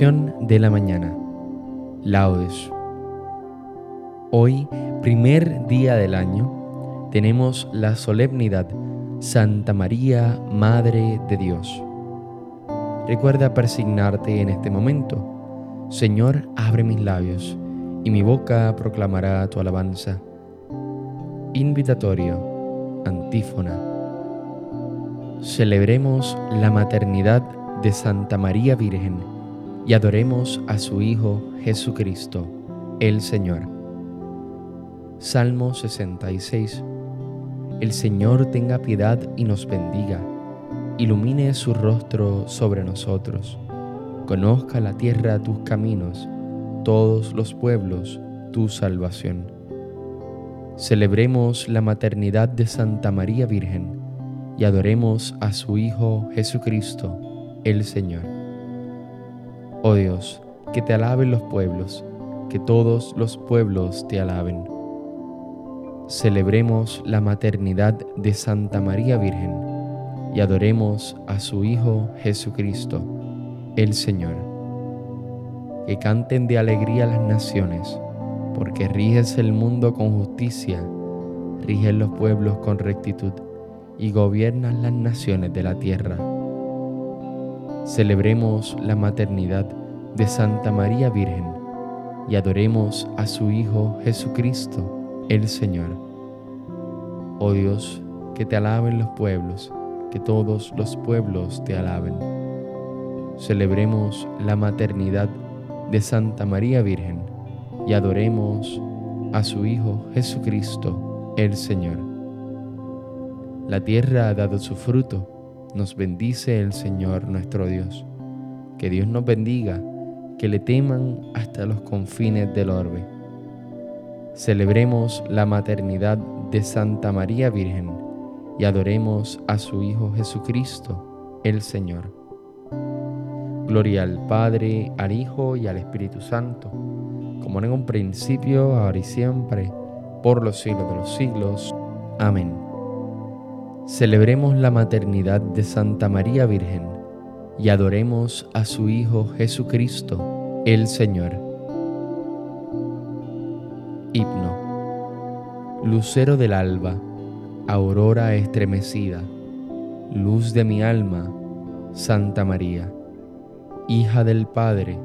De la mañana. Laudes. Hoy, primer día del año, tenemos la solemnidad Santa María, Madre de Dios. Recuerda persignarte en este momento. Señor, abre mis labios, y mi boca proclamará tu alabanza. Invitatorio, antífona. Celebremos la maternidad de Santa María Virgen y adoremos a su Hijo Jesucristo, el Señor. Salmo 66. El Señor tenga piedad y nos bendiga, ilumine su rostro sobre nosotros, conozca la tierra tus caminos, todos los pueblos tu salvación. Celebremos la maternidad de Santa María Virgen y adoremos a su Hijo Jesucristo, el Señor. Oh Dios, que te alaben los pueblos, que todos los pueblos te alaben. Celebremos la maternidad de Santa María Virgen y adoremos a su Hijo Jesucristo, el Señor. Que canten de alegría las naciones, porque riges el mundo con justicia, riges los pueblos con rectitud y gobiernas las naciones de la tierra. Celebremos la maternidad de Santa María Virgen y adoremos a su Hijo Jesucristo, el Señor. Oh Dios, que te alaben los pueblos, que todos los pueblos te alaben. Celebremos la maternidad de Santa María Virgen y adoremos a su Hijo Jesucristo, el Señor. La tierra ha dado su fruto nos bendice el Señor nuestro Dios. Que Dios nos bendiga, que le teman hasta los confines del orbe. Celebremos la maternidad de Santa María Virgen y adoremos a su Hijo Jesucristo, el Señor. Gloria al Padre, al Hijo y al Espíritu Santo, como en un principio, ahora y siempre, por los siglos de los siglos. Amén. Celebremos la maternidad de Santa María Virgen y adoremos a su Hijo Jesucristo, el Señor. Himno. Lucero del alba, aurora estremecida, luz de mi alma, Santa María, hija del Padre,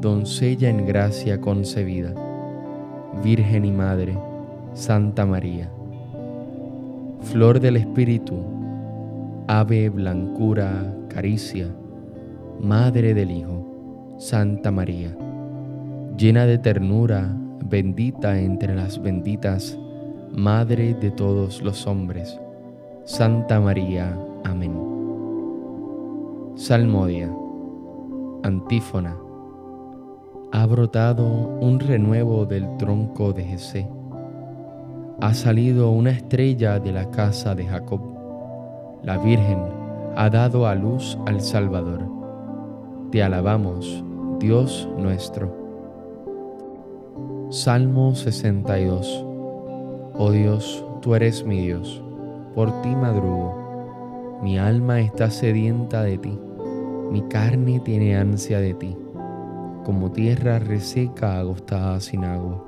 doncella en gracia concebida, Virgen y Madre, Santa María flor del Espíritu, ave blancura, caricia, madre del Hijo, Santa María, llena de ternura, bendita entre las benditas, madre de todos los hombres, Santa María. Amén. Salmodia. Antífona. Ha brotado un renuevo del tronco de Jesé ha salido una estrella de la casa de Jacob. La Virgen ha dado a luz al Salvador. Te alabamos, Dios nuestro. Salmo 62. Oh Dios, tú eres mi Dios, por ti madrugo. Mi alma está sedienta de ti, mi carne tiene ansia de ti, como tierra reseca agostada sin agua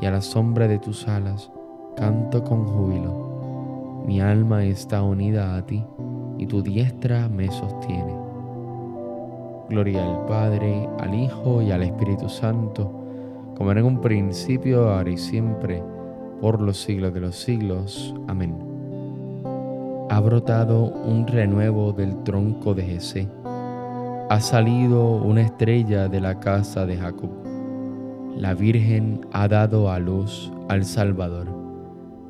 y a la sombra de tus alas canto con júbilo. Mi alma está unida a ti y tu diestra me sostiene. Gloria al Padre, al Hijo y al Espíritu Santo, como era en un principio, ahora y siempre, por los siglos de los siglos. Amén. Ha brotado un renuevo del tronco de Jesé. Ha salido una estrella de la casa de Jacob la Virgen ha dado a luz al Salvador.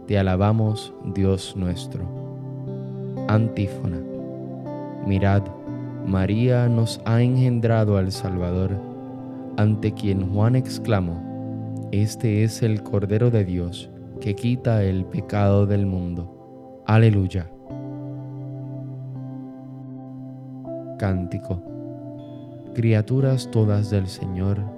Te alabamos, Dios nuestro. Antífona. Mirad, María nos ha engendrado al Salvador, ante quien Juan exclamó, Este es el Cordero de Dios que quita el pecado del mundo. Aleluya. Cántico. Criaturas todas del Señor,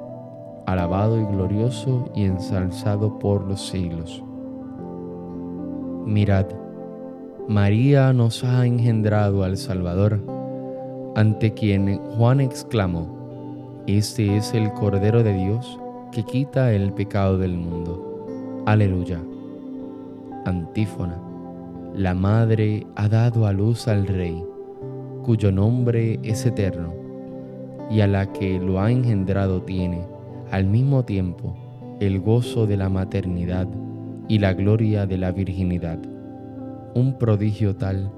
alabado y glorioso y ensalzado por los siglos. Mirad, María nos ha engendrado al Salvador, ante quien Juan exclamó, Este es el Cordero de Dios que quita el pecado del mundo. Aleluya. Antífona. La Madre ha dado a luz al Rey, cuyo nombre es eterno, y a la que lo ha engendrado tiene al mismo tiempo el gozo de la maternidad y la gloria de la virginidad. Un prodigio tal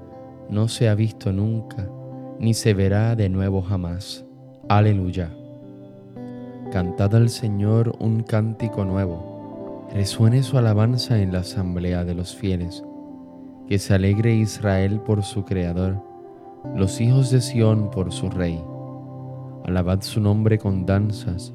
no se ha visto nunca, ni se verá de nuevo jamás. Aleluya. Cantad al Señor un cántico nuevo, resuene su alabanza en la asamblea de los fieles, que se alegre Israel por su Creador, los hijos de Sión por su Rey. Alabad su nombre con danzas,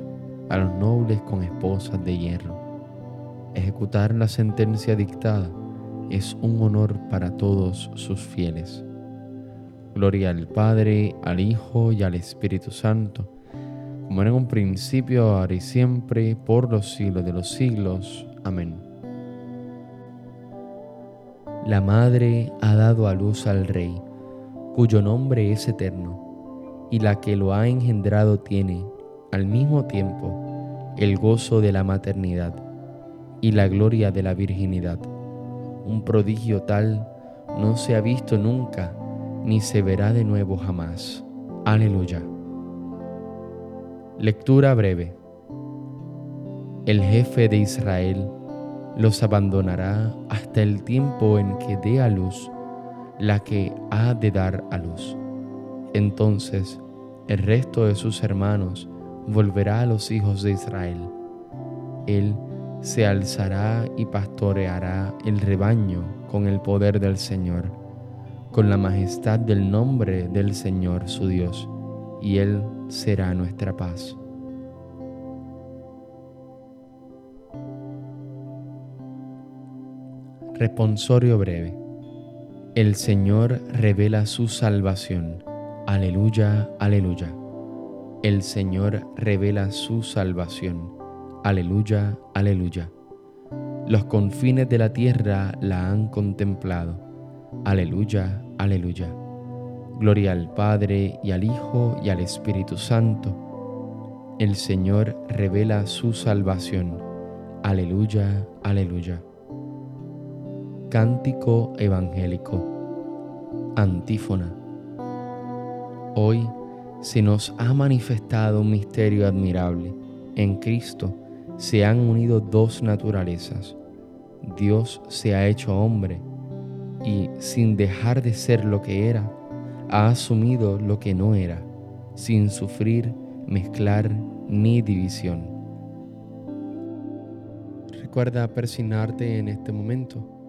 a los nobles con esposas de hierro. Ejecutar la sentencia dictada es un honor para todos sus fieles. Gloria al Padre, al Hijo y al Espíritu Santo, como en un principio, ahora y siempre, por los siglos de los siglos. Amén. La Madre ha dado a luz al Rey, cuyo nombre es eterno, y la que lo ha engendrado tiene al mismo tiempo el gozo de la maternidad y la gloria de la virginidad. Un prodigio tal no se ha visto nunca ni se verá de nuevo jamás. Aleluya. Lectura breve. el jefe de Israel, los abandonará hasta el tiempo en que dé a luz la que ha de dar a luz. Entonces el resto de sus hermanos volverá a los hijos de Israel. Él se alzará y pastoreará el rebaño con el poder del Señor, con la majestad del nombre del Señor su Dios, y Él será nuestra paz. Responsorio breve. El Señor revela su salvación. Aleluya, aleluya. El Señor revela su salvación. Aleluya, aleluya. Los confines de la tierra la han contemplado. Aleluya, aleluya. Gloria al Padre y al Hijo y al Espíritu Santo. El Señor revela su salvación. Aleluya, aleluya. Cántico Evangélico. Antífona. Hoy se nos ha manifestado un misterio admirable. En Cristo se han unido dos naturalezas. Dios se ha hecho hombre y sin dejar de ser lo que era, ha asumido lo que no era, sin sufrir, mezclar ni división. Recuerda persignarte en este momento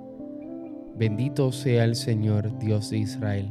Bendito sea el Señor Dios de Israel,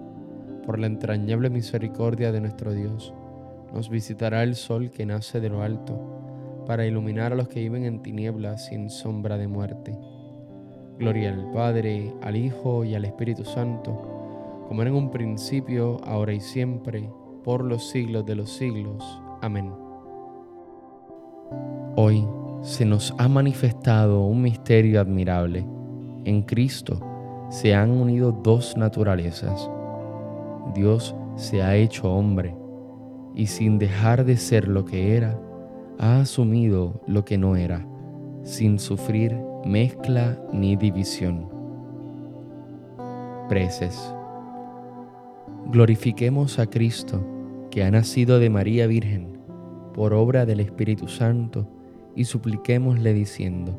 Por la entrañable misericordia de nuestro Dios, nos visitará el sol que nace de lo alto, para iluminar a los que viven en tinieblas sin sombra de muerte. Gloria al Padre, al Hijo y al Espíritu Santo, como era en un principio, ahora y siempre, por los siglos de los siglos. Amén. Hoy se nos ha manifestado un misterio admirable. En Cristo, se han unido dos naturalezas. Dios se ha hecho hombre y sin dejar de ser lo que era, ha asumido lo que no era, sin sufrir mezcla ni división. Preces. Glorifiquemos a Cristo, que ha nacido de María Virgen, por obra del Espíritu Santo, y supliquémosle diciendo,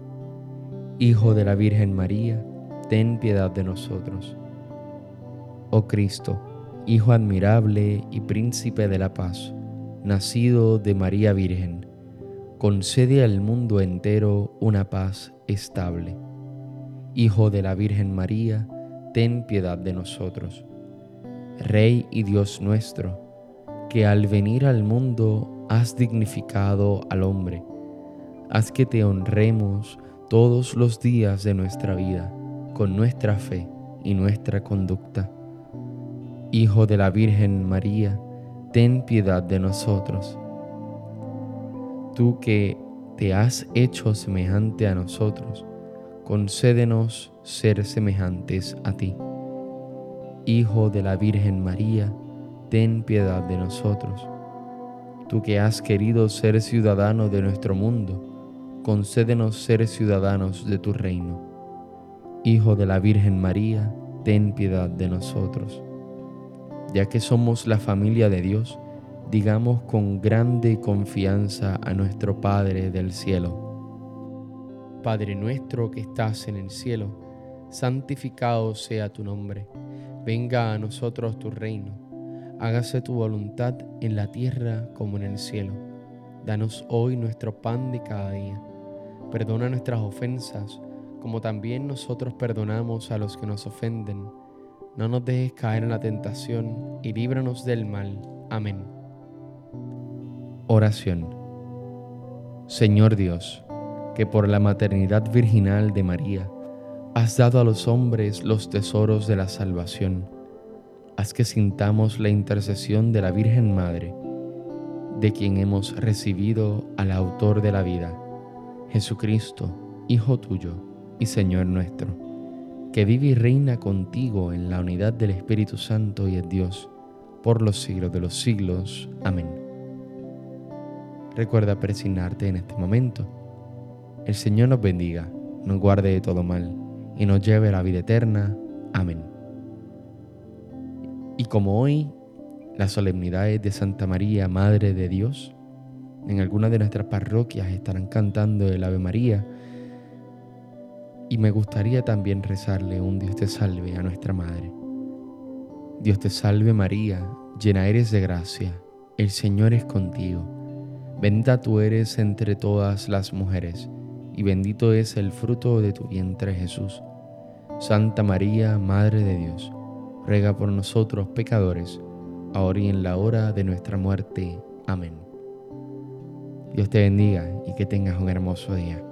Hijo de la Virgen María, ten piedad de nosotros. Oh Cristo, Hijo admirable y príncipe de la paz, nacido de María Virgen, concede al mundo entero una paz estable. Hijo de la Virgen María, ten piedad de nosotros. Rey y Dios nuestro, que al venir al mundo has dignificado al hombre, haz que te honremos todos los días de nuestra vida con nuestra fe y nuestra conducta. Hijo de la Virgen María, ten piedad de nosotros. Tú que te has hecho semejante a nosotros, concédenos ser semejantes a ti. Hijo de la Virgen María, ten piedad de nosotros. Tú que has querido ser ciudadano de nuestro mundo, concédenos ser ciudadanos de tu reino Hijo de la Virgen María, ten piedad de nosotros. Ya que somos la familia de Dios, digamos con grande confianza a nuestro Padre del cielo. Padre nuestro que estás en el cielo, santificado sea tu nombre. Venga a nosotros tu reino. Hágase tu voluntad en la tierra como en el cielo. Danos hoy nuestro pan de cada día. Perdona nuestras ofensas como también nosotros perdonamos a los que nos ofenden. No nos dejes caer en la tentación y líbranos del mal. Amén. Oración. Señor Dios, que por la maternidad virginal de María has dado a los hombres los tesoros de la salvación, haz que sintamos la intercesión de la Virgen Madre, de quien hemos recibido al autor de la vida, Jesucristo, Hijo tuyo y Señor nuestro, que vive y reina contigo en la unidad del Espíritu Santo y es Dios, por los siglos de los siglos. Amén. Recuerda presignarte en este momento. El Señor nos bendiga, nos guarde de todo mal y nos lleve a la vida eterna. Amén. Y como hoy las solemnidades de Santa María, Madre de Dios, en algunas de nuestras parroquias estarán cantando el Ave María, y me gustaría también rezarle un Dios te salve a nuestra Madre. Dios te salve María, llena eres de gracia, el Señor es contigo. Bendita tú eres entre todas las mujeres, y bendito es el fruto de tu vientre Jesús. Santa María, Madre de Dios, ruega por nosotros pecadores, ahora y en la hora de nuestra muerte. Amén. Dios te bendiga y que tengas un hermoso día.